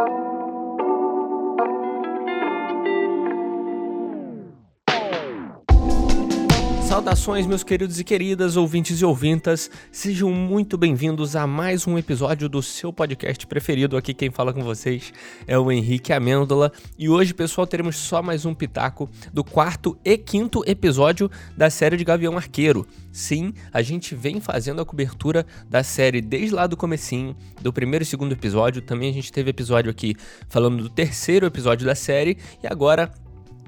Thank you. Saudações, meus queridos e queridas, ouvintes e ouvintas, sejam muito bem-vindos a mais um episódio do seu podcast preferido. Aqui quem fala com vocês é o Henrique Amêndola e hoje, pessoal, teremos só mais um pitaco do quarto e quinto episódio da série de Gavião Arqueiro. Sim, a gente vem fazendo a cobertura da série desde lá do comecinho, do primeiro e segundo episódio. Também a gente teve episódio aqui falando do terceiro episódio da série e agora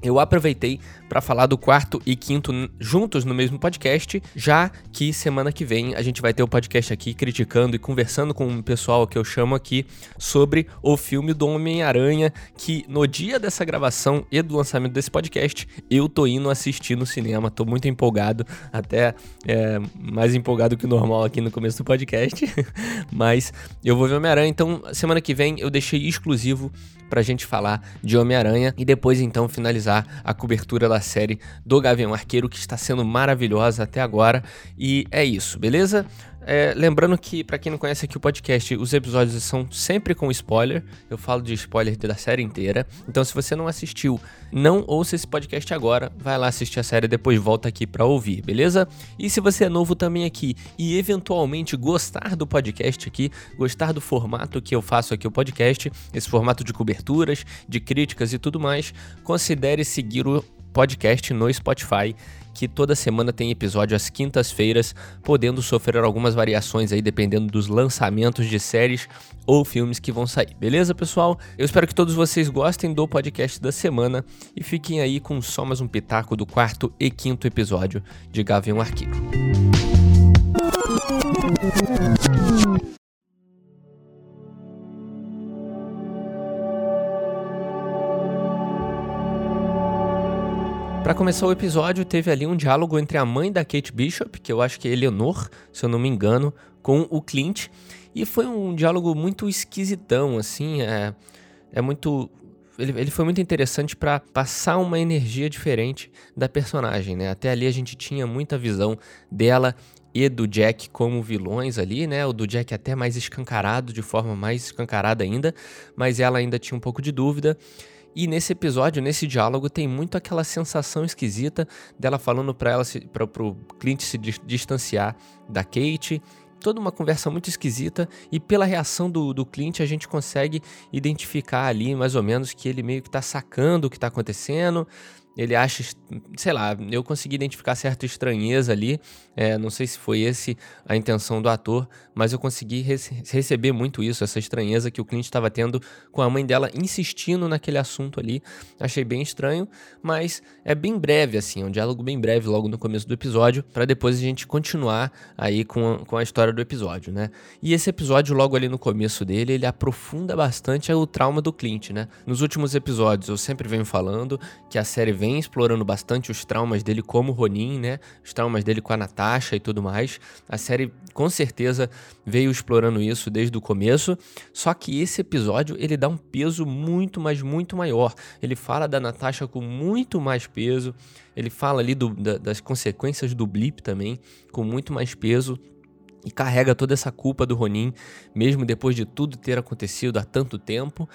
eu aproveitei para falar do quarto e quinto juntos no mesmo podcast, já que semana que vem a gente vai ter o um podcast aqui criticando e conversando com o pessoal que eu chamo aqui sobre o filme do Homem-Aranha, que no dia dessa gravação e do lançamento desse podcast, eu tô indo assistir no cinema, tô muito empolgado, até é, mais empolgado que o normal aqui no começo do podcast, mas eu vou ver Homem-Aranha, então semana que vem eu deixei exclusivo pra gente falar de Homem-Aranha e depois então finalizar a cobertura da série do Gavião Arqueiro, que está sendo maravilhosa até agora. E é isso, beleza? É, lembrando que, para quem não conhece aqui o podcast, os episódios são sempre com spoiler. Eu falo de spoiler da série inteira. Então, se você não assistiu, não ouça esse podcast agora. Vai lá assistir a série e depois volta aqui para ouvir, beleza? E se você é novo também aqui e eventualmente gostar do podcast aqui, gostar do formato que eu faço aqui o podcast, esse formato de coberturas, de críticas e tudo mais, considere seguir o podcast no Spotify que toda semana tem episódio às quintas-feiras, podendo sofrer algumas variações aí dependendo dos lançamentos de séries ou filmes que vão sair. Beleza, pessoal? Eu espero que todos vocês gostem do podcast da semana e fiquem aí com só mais um pitaco do quarto e quinto episódio de Gavião Arqueiro. Para começar o episódio, teve ali um diálogo entre a mãe da Kate Bishop, que eu acho que é Eleanor, se eu não me engano, com o Clint. E foi um diálogo muito esquisitão, assim, é, é muito ele, ele, foi muito interessante para passar uma energia diferente da personagem, né? Até ali a gente tinha muita visão dela e do Jack como vilões ali, né? O do Jack até mais escancarado, de forma mais escancarada ainda, mas ela ainda tinha um pouco de dúvida. E nesse episódio, nesse diálogo, tem muito aquela sensação esquisita dela falando para ela, para o Clint se distanciar da Kate. Toda uma conversa muito esquisita, e pela reação do, do a gente consegue identificar ali mais ou menos que ele meio que tá sacando o que tá acontecendo, ele acha, sei lá, eu consegui identificar certa estranheza ali. É, não sei se foi esse a intenção do ator, mas eu consegui receber muito isso, essa estranheza que o Clint estava tendo com a mãe dela insistindo naquele assunto ali. Achei bem estranho, mas é bem breve, assim, é um diálogo bem breve logo no começo do episódio, para depois a gente continuar aí com a, com a história do episódio, né? E esse episódio, logo ali no começo dele, ele aprofunda bastante o trauma do Clint, né? Nos últimos episódios eu sempre venho falando que a série vem explorando bastante os traumas dele como Ronin, né? Os traumas dele com a Natasha e tudo mais. A série com certeza veio explorando isso desde o começo, só que esse episódio ele dá um peso muito, mas muito maior. Ele fala da Natasha com muito mais peso, ele fala ali do, da, das consequências do blip também com muito mais peso. E carrega toda essa culpa do Ronin, mesmo depois de tudo ter acontecido há tanto tempo.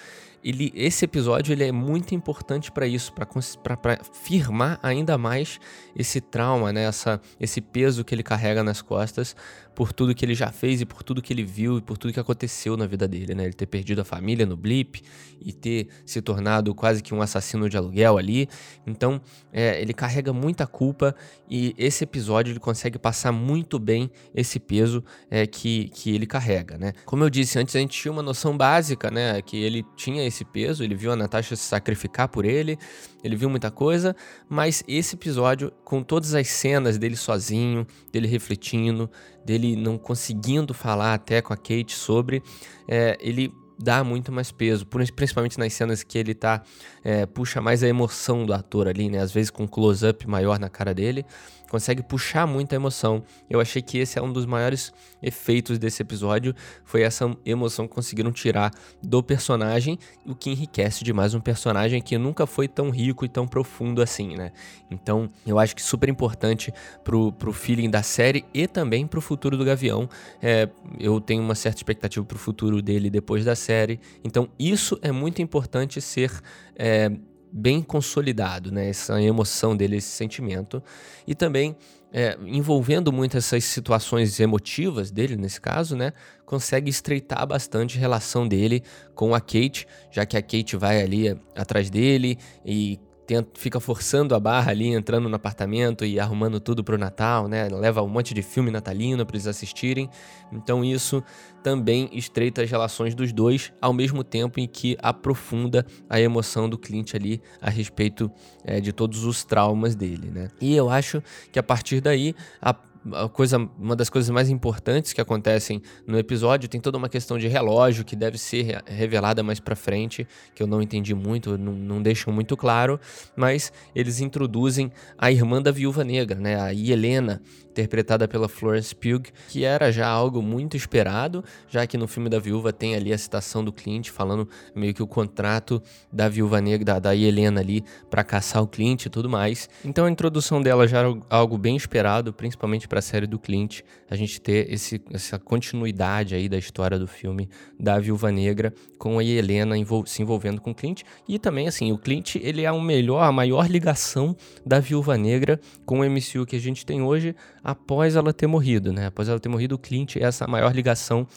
Ele, esse episódio ele é muito importante para isso, para firmar ainda mais esse trauma, né? Essa, esse peso que ele carrega nas costas por tudo que ele já fez e por tudo que ele viu e por tudo que aconteceu na vida dele, né? Ele ter perdido a família no blip e ter se tornado quase que um assassino de aluguel ali. Então, é, ele carrega muita culpa e esse episódio ele consegue passar muito bem esse peso é, que, que ele carrega, né? Como eu disse antes, a gente tinha uma noção básica, né? Que ele tinha esse peso, ele viu a Natasha se sacrificar por ele, ele viu muita coisa, mas esse episódio, com todas as cenas dele sozinho, dele refletindo, dele não conseguindo falar até com a Kate sobre, é, ele dá muito mais peso, principalmente nas cenas que ele tá é, puxa mais a emoção do ator ali, né? Às vezes com um close-up maior na cara dele, consegue puxar muita emoção. Eu achei que esse é um dos maiores efeitos desse episódio, foi essa emoção que conseguiram tirar do personagem, o que enriquece demais um personagem que nunca foi tão rico e tão profundo assim, né? Então, eu acho que super importante pro, pro feeling da série e também pro futuro do Gavião. É, eu tenho uma certa expectativa pro futuro dele depois da série série. Então, isso é muito importante ser é, bem consolidado, né? Essa emoção dele, esse sentimento. E também é, envolvendo muito essas situações emotivas dele, nesse caso, né? Consegue estreitar bastante a relação dele com a Kate, já que a Kate vai ali atrás dele e tenta, fica forçando a barra ali, entrando no apartamento e arrumando tudo pro Natal, né? Leva um monte de filme natalino para eles assistirem. Então isso também estreita as relações dos dois, ao mesmo tempo em que aprofunda a emoção do Clint ali a respeito é, de todos os traumas dele, né? E eu acho que a partir daí a a coisa, uma das coisas mais importantes que acontecem no episódio tem toda uma questão de relógio que deve ser revelada mais para frente, que eu não entendi muito, não, não, deixam muito claro, mas eles introduzem a irmã da viúva negra, né, a Helena, interpretada pela Florence Pugh, que era já algo muito esperado, já que no filme da viúva tem ali a citação do Clint falando meio que o contrato da viúva negra, da, Helena ali, para caçar o Clint e tudo mais. Então a introdução dela já era algo bem esperado, principalmente para a série do Clint, a gente ter esse, essa continuidade aí da história do filme da viúva negra com a Helena envol se envolvendo com o Clint e também assim, o Clint ele é o melhor, a maior ligação da viúva negra com o MCU que a gente tem hoje, após ela ter morrido, né? Após ela ter morrido, o Clint é essa maior ligação,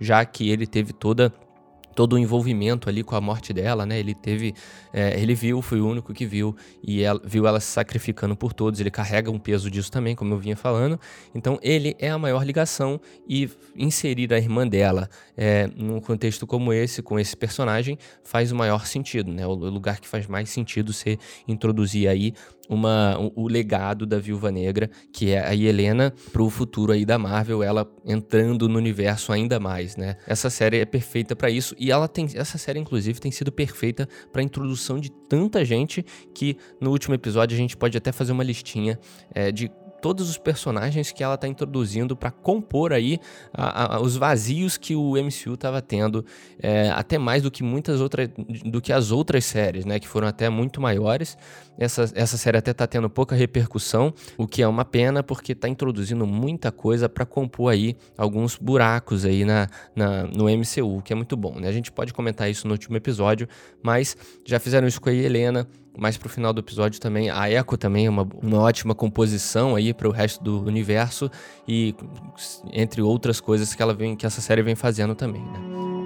já que ele teve toda todo o envolvimento ali com a morte dela, né? Ele teve, é, ele viu, foi o único que viu e ela, viu ela se sacrificando por todos. Ele carrega um peso disso também, como eu vinha falando. Então ele é a maior ligação e inserir a irmã dela é, num contexto como esse, com esse personagem, faz o maior sentido, né? O lugar que faz mais sentido ser introduzir aí uma, o, legado da Viúva Negra, que é a Helena, para o futuro aí da Marvel, ela entrando no universo ainda mais, né? Essa série é perfeita para isso e ela tem essa série inclusive tem sido perfeita para introdução de tanta gente que no último episódio a gente pode até fazer uma listinha é, de todos os personagens que ela está introduzindo para compor aí a, a, os vazios que o MCU estava tendo, é, até mais do que muitas outras, do que as outras séries, né, que foram até muito maiores. Essa, essa série até está tendo pouca repercussão, o que é uma pena porque está introduzindo muita coisa para compor aí alguns buracos aí na, na, no MCU, que é muito bom. Né? A gente pode comentar isso no último episódio, mas já fizeram isso com a Helena, mais pro final do episódio também. A Echo também é uma, uma ótima composição aí para o resto do universo e entre outras coisas que ela vem que essa série vem fazendo também, né?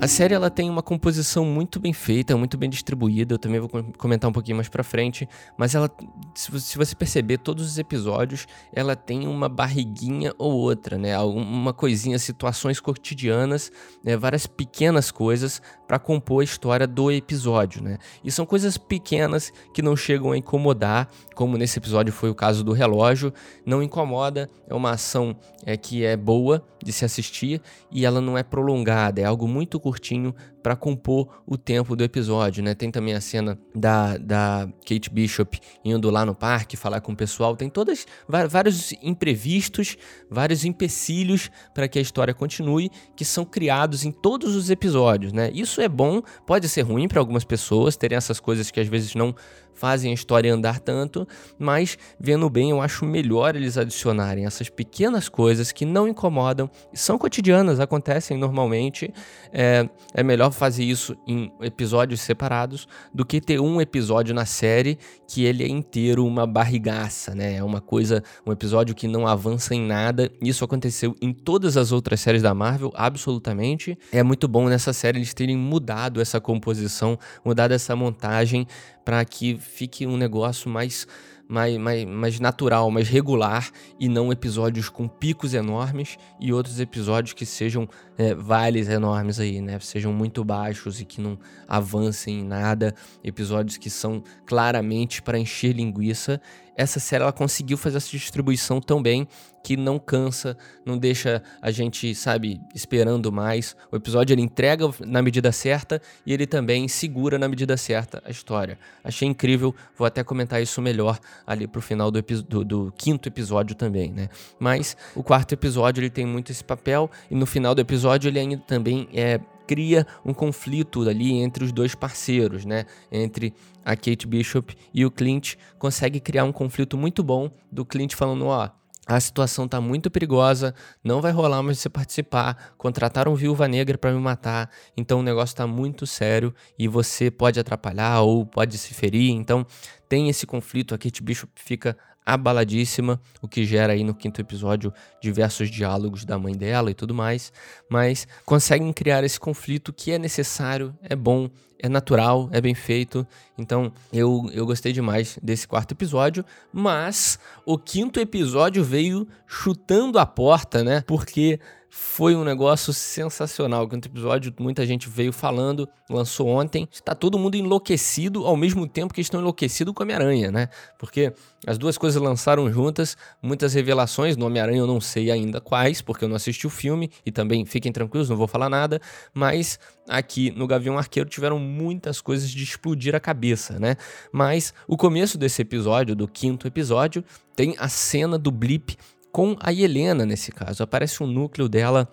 A série ela tem uma composição muito bem feita, muito bem distribuída. Eu também vou comentar um pouquinho mais para frente, mas ela, se você perceber, todos os episódios ela tem uma barriguinha ou outra, né? Uma coisinha, situações cotidianas, né? várias pequenas coisas para compor a história do episódio, né? E são coisas pequenas que não chegam a incomodar, como nesse episódio foi o caso do relógio, não incomoda. É uma ação é, que é boa de se assistir e ela não é prolongada, é algo muito curtinho para compor o tempo do episódio, né? Tem também a cena da, da Kate Bishop indo lá no parque falar com o pessoal. Tem todas vários imprevistos, vários empecilhos para que a história continue, que são criados em todos os episódios, né? Isso é bom, pode ser ruim para algumas pessoas terem essas coisas que às vezes não fazem a história andar tanto, mas vendo bem, eu acho melhor eles adicionarem essas pequenas coisas que não incomodam, são cotidianas, acontecem normalmente. É, é melhor fazer isso em episódios separados do que ter um episódio na série que ele é inteiro uma barrigaça, né? É uma coisa, um episódio que não avança em nada. Isso aconteceu em todas as outras séries da Marvel, absolutamente. É muito bom nessa série eles terem mudado essa composição, mudado essa montagem para que fique um negócio mais, mais, mais, mais natural, mais regular e não episódios com picos enormes e outros episódios que sejam é, vales enormes aí, né? Sejam muito baixos e que não avancem em nada, episódios que são claramente para encher linguiça essa série ela conseguiu fazer essa distribuição tão bem que não cansa, não deixa a gente, sabe, esperando mais. O episódio ele entrega na medida certa e ele também segura na medida certa a história. Achei incrível, vou até comentar isso melhor ali pro final do, do, do quinto episódio também, né? Mas o quarto episódio ele tem muito esse papel e no final do episódio ele ainda também é cria um conflito ali entre os dois parceiros, né? Entre a Kate Bishop e o Clint, consegue criar um conflito muito bom do Clint falando, ó, a situação tá muito perigosa, não vai rolar mais você participar, contrataram Viúva Negra para me matar, então o negócio tá muito sério e você pode atrapalhar ou pode se ferir, então tem esse conflito, a Kate Bishop fica abaladíssima, o que gera aí no quinto episódio diversos diálogos da mãe dela e tudo mais, mas conseguem criar esse conflito que é necessário, é bom, é natural, é bem feito. Então eu, eu gostei demais desse quarto episódio, mas o quinto episódio veio chutando a porta, né? Porque foi um negócio sensacional. Quinto episódio, muita gente veio falando, lançou ontem. Está todo mundo enlouquecido ao mesmo tempo que estão enlouquecidos com Homem-Aranha, né? Porque as duas coisas lançaram juntas, muitas revelações. No Homem-Aranha eu não sei ainda quais, porque eu não assisti o filme e também fiquem tranquilos, não vou falar nada. Mas aqui no Gavião Arqueiro tiveram muitas coisas de explodir a cabeça, né? Mas o começo desse episódio, do quinto episódio, tem a cena do blip com a Helena nesse caso. Aparece um núcleo dela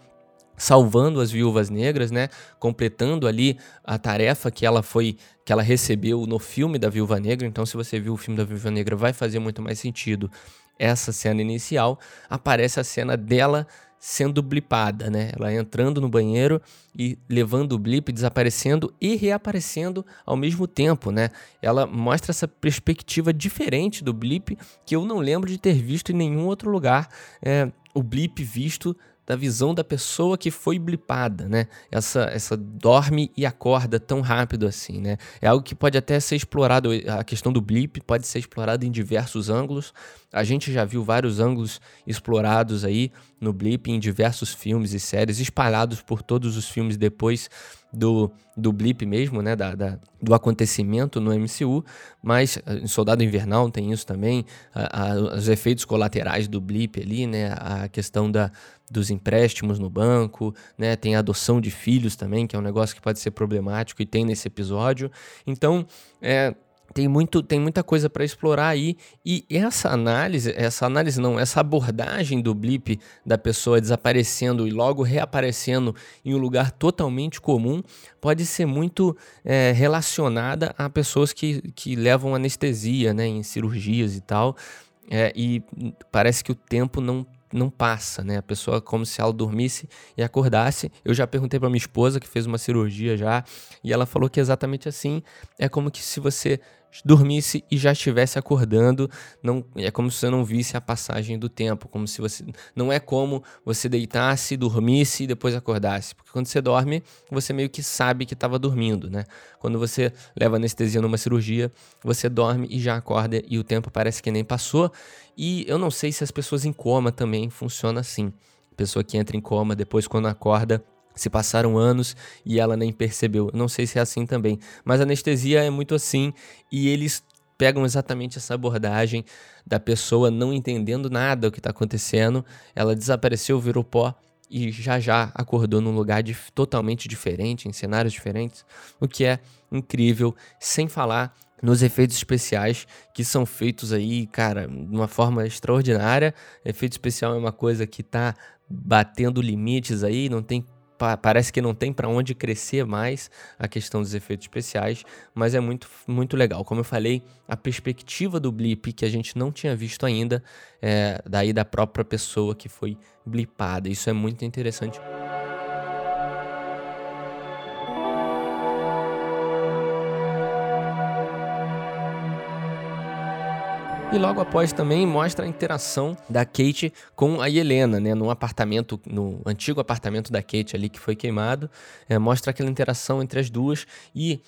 salvando as viúvas negras, né? Completando ali a tarefa que ela foi que ela recebeu no filme da Viúva Negra. Então, se você viu o filme da Viúva Negra, vai fazer muito mais sentido essa cena inicial. Aparece a cena dela sendo blipada, né? Ela entrando no banheiro e levando o blip, desaparecendo e reaparecendo ao mesmo tempo, né? Ela mostra essa perspectiva diferente do blip que eu não lembro de ter visto em nenhum outro lugar. É, o blip visto da visão da pessoa que foi blipada, né? Essa, essa dorme e acorda tão rápido assim, né? É algo que pode até ser explorado, a questão do blip pode ser explorada em diversos ângulos. A gente já viu vários ângulos explorados aí no blip em diversos filmes e séries, espalhados por todos os filmes depois do, do blip mesmo, né? Da, da, do acontecimento no MCU, mas eh, em Soldado Invernal tem isso também, a, a, os efeitos colaterais do blip ali, né? A questão da, dos empréstimos no banco, né? Tem a adoção de filhos também, que é um negócio que pode ser problemático e tem nesse episódio. Então, é, tem, muito, tem muita coisa para explorar aí e essa análise, essa análise não, essa abordagem do blip da pessoa desaparecendo e logo reaparecendo em um lugar totalmente comum pode ser muito é, relacionada a pessoas que, que levam anestesia, né, em cirurgias e tal. É, e parece que o tempo não não passa, né? A pessoa como se ela dormisse e acordasse. Eu já perguntei para minha esposa que fez uma cirurgia já e ela falou que é exatamente assim é como que se você dormisse e já estivesse acordando, não é como se você não visse a passagem do tempo, como se você não é como você deitasse, dormisse e depois acordasse, porque quando você dorme, você meio que sabe que estava dormindo, né? Quando você leva anestesia numa cirurgia, você dorme e já acorda e o tempo parece que nem passou. E eu não sei se as pessoas em coma também funciona assim. pessoa que entra em coma depois quando acorda se passaram anos e ela nem percebeu. não sei se é assim também, mas anestesia é muito assim e eles pegam exatamente essa abordagem da pessoa não entendendo nada o que está acontecendo. Ela desapareceu, virou pó e já já acordou num lugar de, totalmente diferente, em cenários diferentes, o que é incrível, sem falar nos efeitos especiais que são feitos aí, cara, de uma forma extraordinária. Efeito especial é uma coisa que tá batendo limites aí, não tem parece que não tem para onde crescer mais a questão dos efeitos especiais, mas é muito, muito legal. Como eu falei, a perspectiva do blip que a gente não tinha visto ainda, é, daí da própria pessoa que foi blipada. Isso é muito interessante. E logo após também mostra a interação da Kate com a Helena, né? No apartamento, no antigo apartamento da Kate ali que foi queimado. É, mostra aquela interação entre as duas e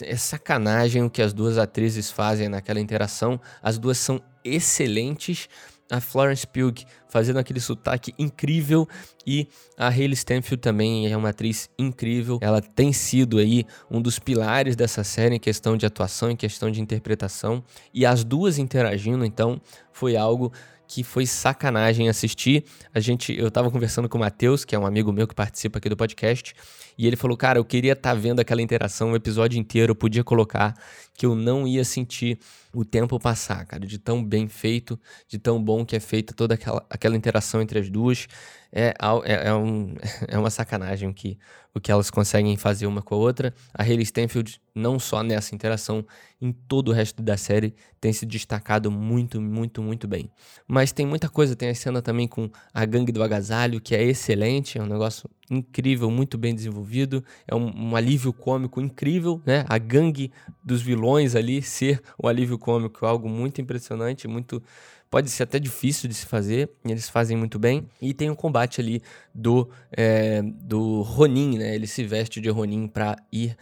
é sacanagem o que as duas atrizes fazem naquela interação. As duas são excelentes a Florence Pugh fazendo aquele sotaque incrível e a Hayley Stanfield também é uma atriz incrível. Ela tem sido aí um dos pilares dessa série em questão de atuação, em questão de interpretação e as duas interagindo, então foi algo que foi sacanagem assistir. A gente, eu tava conversando com o Matheus, que é um amigo meu que participa aqui do podcast, e ele falou: "Cara, eu queria estar tá vendo aquela interação o episódio inteiro, eu podia colocar que eu não ia sentir o tempo passar, cara, de tão bem feito, de tão bom que é feita toda aquela, aquela interação entre as duas. é, é, é, um, é uma sacanagem que, o que elas conseguem fazer uma com a outra. A Hayley Stenfield, não só nessa interação, em todo o resto da série, tem se destacado muito, muito, muito bem. Mas tem muita coisa, tem a cena também com a gangue do agasalho, que é excelente, é um negócio incrível, muito bem desenvolvido, é um, um alívio cômico incrível, né? A gangue dos vilões ali ser o alívio cômico é algo muito impressionante, muito pode ser até difícil de se fazer, e eles fazem muito bem. E tem o um combate ali do, é, do Ronin, né? Ele se veste de Ronin para ir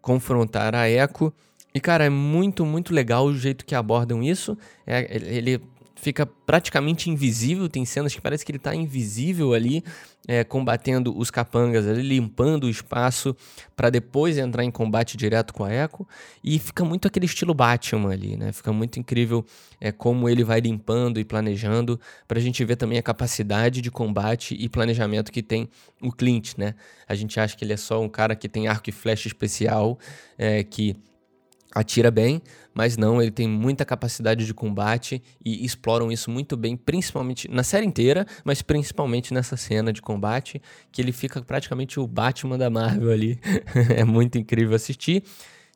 confrontar a Echo. E, cara, é muito, muito legal o jeito que abordam isso. É, ele fica praticamente invisível. Tem cenas que parece que ele está invisível ali, é, combatendo os capangas, ali, limpando o espaço para depois entrar em combate direto com a Echo. E fica muito aquele estilo Batman ali, né? Fica muito incrível é, como ele vai limpando e planejando, para a gente ver também a capacidade de combate e planejamento que tem o Clint, né? A gente acha que ele é só um cara que tem arco e flecha especial, é, que atira bem, mas não, ele tem muita capacidade de combate e exploram isso muito bem, principalmente na série inteira, mas principalmente nessa cena de combate, que ele fica praticamente o Batman da Marvel ali. é muito incrível assistir.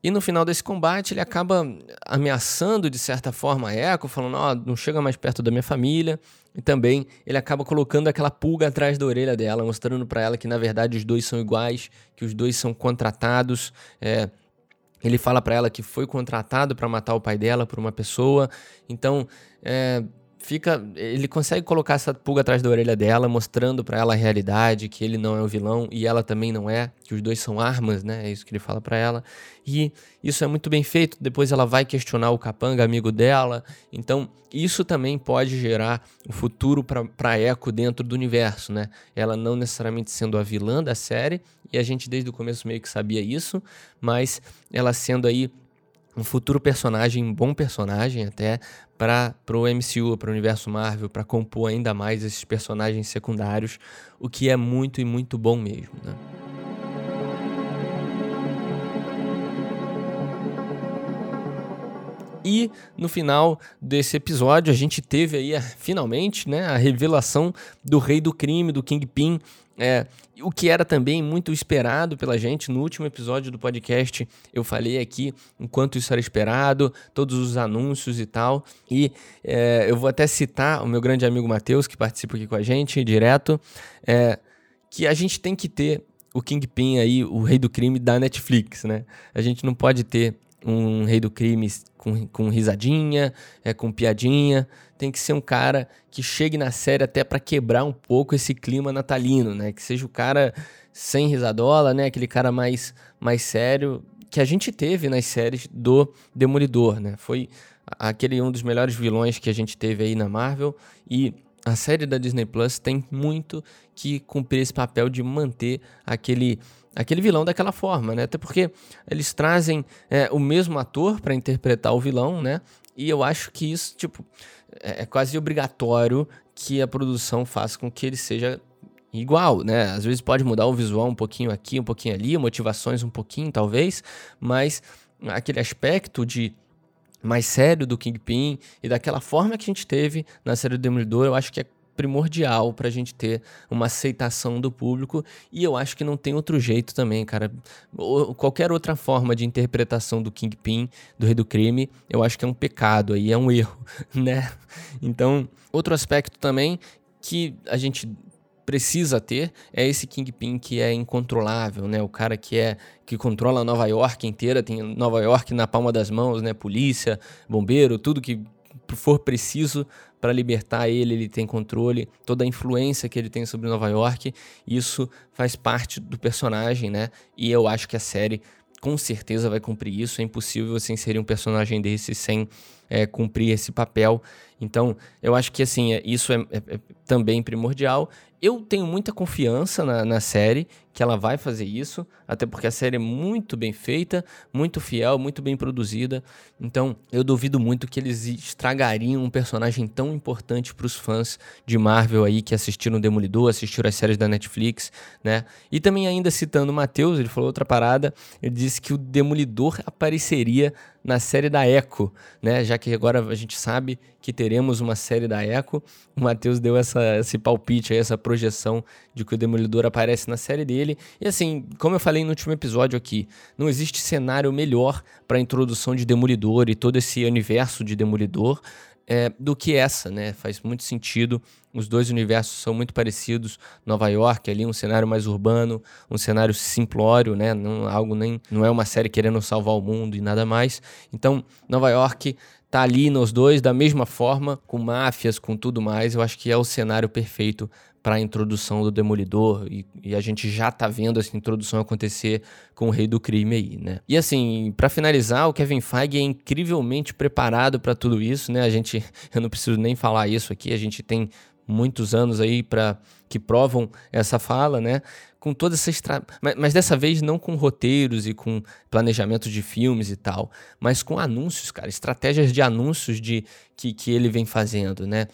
E no final desse combate, ele acaba ameaçando de certa forma a Echo, falando: oh, não chega mais perto da minha família. E também ele acaba colocando aquela pulga atrás da orelha dela, mostrando para ela que na verdade os dois são iguais, que os dois são contratados. É, ele fala para ela que foi contratado para matar o pai dela por uma pessoa. Então, é, fica, ele consegue colocar essa pulga atrás da orelha dela, mostrando para ela a realidade, que ele não é o vilão e ela também não é, que os dois são armas, né? É isso que ele fala para ela. E isso é muito bem feito. Depois ela vai questionar o capanga, amigo dela. Então, isso também pode gerar o um futuro para Echo dentro do universo, né? Ela não necessariamente sendo a vilã da série, e a gente desde o começo meio que sabia isso, mas ela sendo aí um futuro personagem, um bom personagem até, para o MCU, para o universo Marvel, para compor ainda mais esses personagens secundários, o que é muito e muito bom mesmo. Né? E no final desse episódio a gente teve aí finalmente né, a revelação do rei do crime, do Kingpin, é, o que era também muito esperado pela gente. No último episódio do podcast, eu falei aqui enquanto isso era esperado, todos os anúncios e tal. E é, eu vou até citar o meu grande amigo Matheus, que participa aqui com a gente direto, é, que a gente tem que ter o Kingpin aí, o rei do crime da Netflix, né? A gente não pode ter um rei do crime com, com risadinha, é, com piadinha. Tem que ser um cara que chegue na série até para quebrar um pouco esse clima natalino, né? Que seja o cara sem risadola, né? Aquele cara mais, mais sério que a gente teve nas séries do Demolidor, né? Foi aquele um dos melhores vilões que a gente teve aí na Marvel e a série da Disney Plus tem muito que cumprir esse papel de manter aquele aquele vilão daquela forma, né? Até porque eles trazem é, o mesmo ator para interpretar o vilão, né? E eu acho que isso, tipo, é, é quase obrigatório que a produção faça com que ele seja igual, né? Às vezes pode mudar o visual um pouquinho aqui, um pouquinho ali, motivações um pouquinho, talvez, mas aquele aspecto de mais sério do Kingpin e daquela forma que a gente teve na série do Demolidor, eu acho que é primordial para a gente ter uma aceitação do público e eu acho que não tem outro jeito também, cara. qualquer outra forma de interpretação do Kingpin, do Rei do Crime, eu acho que é um pecado aí, é um erro, né? Então, outro aspecto também que a gente precisa ter é esse Kingpin que é incontrolável, né? O cara que é que controla Nova York inteira, tem Nova York na palma das mãos, né? Polícia, bombeiro, tudo que for preciso para libertar ele, ele tem controle, toda a influência que ele tem sobre Nova York, isso faz parte do personagem, né? E eu acho que a série com certeza vai cumprir isso. É impossível você inserir um personagem desse sem é, cumprir esse papel. Então, eu acho que assim, é, isso é, é, é também primordial. Eu tenho muita confiança na, na, série que ela vai fazer isso, até porque a série é muito bem feita, muito fiel, muito bem produzida. Então, eu duvido muito que eles estragariam um personagem tão importante para os fãs de Marvel aí que assistiram Demolidor, assistiram as séries da Netflix, né? E também ainda citando o Matheus, ele falou outra parada, ele disse que o Demolidor apareceria na série da Echo, né? Já que agora a gente sabe que teremos uma série da Echo, o Matheus deu essa, esse palpite aí, essa projeção de que o Demolidor aparece na série dele. E assim, como eu falei no último episódio aqui, não existe cenário melhor para a introdução de Demolidor e todo esse universo de Demolidor é, do que essa, né? Faz muito sentido. Os dois universos são muito parecidos. Nova York ali um cenário mais urbano, um cenário simplório, né? Não algo nem não é uma série querendo salvar o mundo e nada mais. Então, Nova York tá ali nos dois da mesma forma, com máfias, com tudo mais. Eu acho que é o cenário perfeito para a introdução do Demolidor e, e, a gente já tá vendo essa introdução acontecer com o Rei do Crime aí, né? E assim, para finalizar, o Kevin Feige é incrivelmente preparado para tudo isso, né? A gente, eu não preciso nem falar isso aqui, a gente tem muitos anos aí para que provam essa fala, né? Com toda essa estra... mas, mas dessa vez não com roteiros e com planejamento de filmes e tal, mas com anúncios, cara, estratégias de anúncios de que, que ele vem fazendo, né?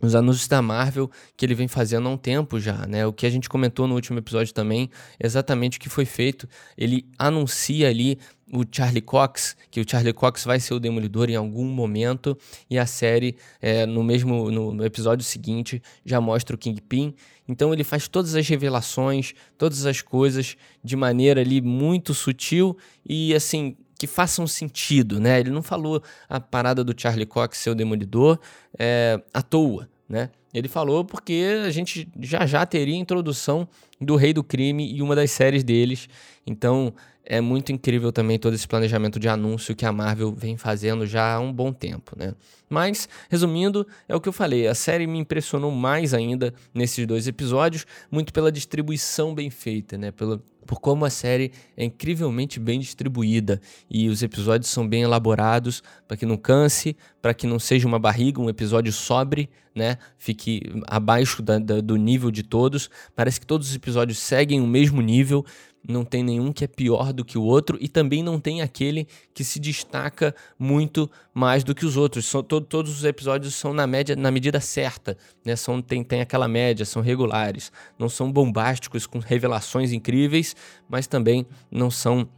os anúncios da Marvel que ele vem fazendo há um tempo já, né? O que a gente comentou no último episódio também, exatamente o que foi feito. Ele anuncia ali o Charlie Cox, que o Charlie Cox vai ser o Demolidor em algum momento, e a série, é, no mesmo no, no, episódio seguinte, já mostra o Kingpin. Então ele faz todas as revelações, todas as coisas de maneira ali muito sutil e assim que façam sentido, né? Ele não falou a parada do Charlie Cox ser o Demolidor é, à toa, né? Ele falou porque a gente já já teria introdução do Rei do Crime e uma das séries deles. Então é muito incrível também todo esse planejamento de anúncio que a Marvel vem fazendo já há um bom tempo, né? Mas, resumindo, é o que eu falei, a série me impressionou mais ainda nesses dois episódios, muito pela distribuição bem feita, né? Pelo, por como a série é incrivelmente bem distribuída e os episódios são bem elaborados para que não canse, para que não seja uma barriga, um episódio sobre, né? Fique abaixo da, da, do nível de todos. Parece que todos os episódios seguem o mesmo nível não tem nenhum que é pior do que o outro e também não tem aquele que se destaca muito mais do que os outros. São, to, todos os episódios são na média, na medida certa, né? São, tem, tem aquela média, são regulares, não são bombásticos com revelações incríveis, mas também não são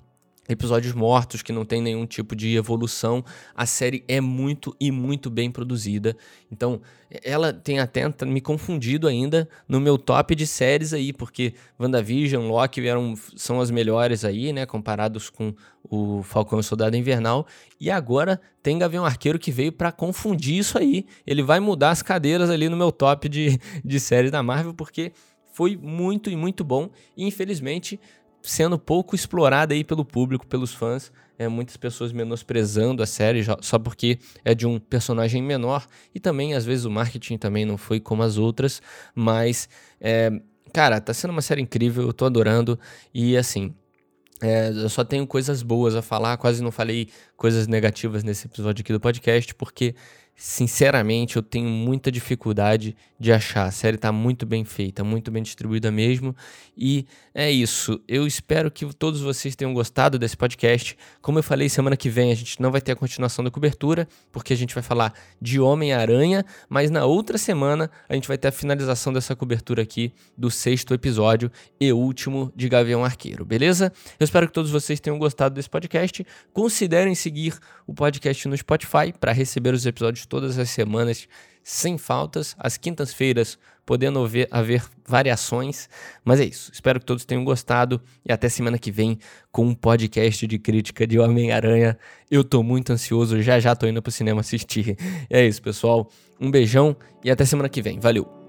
episódios mortos que não tem nenhum tipo de evolução. A série é muito e muito bem produzida. Então, ela tem até me confundido ainda no meu top de séries aí, porque WandaVision, Loki eram, são as melhores aí, né, comparados com o Falcão e o Soldado Invernal. E agora tem Gavião Arqueiro que veio para confundir isso aí. Ele vai mudar as cadeiras ali no meu top de, de séries da Marvel, porque foi muito e muito bom. E infelizmente sendo pouco explorada aí pelo público, pelos fãs. É, muitas pessoas menosprezando a série só porque é de um personagem menor. E também, às vezes, o marketing também não foi como as outras. Mas, é, cara, tá sendo uma série incrível, eu tô adorando. E assim. É, eu só tenho coisas boas a falar, quase não falei coisas negativas nesse episódio aqui do podcast, porque sinceramente, eu tenho muita dificuldade de achar. A série está muito bem feita, muito bem distribuída mesmo. E é isso. Eu espero que todos vocês tenham gostado desse podcast. Como eu falei, semana que vem a gente não vai ter a continuação da cobertura, porque a gente vai falar de Homem-Aranha, mas na outra semana a gente vai ter a finalização dessa cobertura aqui do sexto episódio e último de Gavião Arqueiro, beleza? Eu espero que todos vocês tenham gostado desse podcast. Considerem seguir o podcast no Spotify para receber os episódios todas as semanas, sem faltas, às quintas-feiras, podendo haver, haver variações. Mas é isso. Espero que todos tenham gostado e até semana que vem com um podcast de crítica de Homem-Aranha. Eu tô muito ansioso, já já tô indo pro cinema assistir. É isso, pessoal. Um beijão e até semana que vem. Valeu!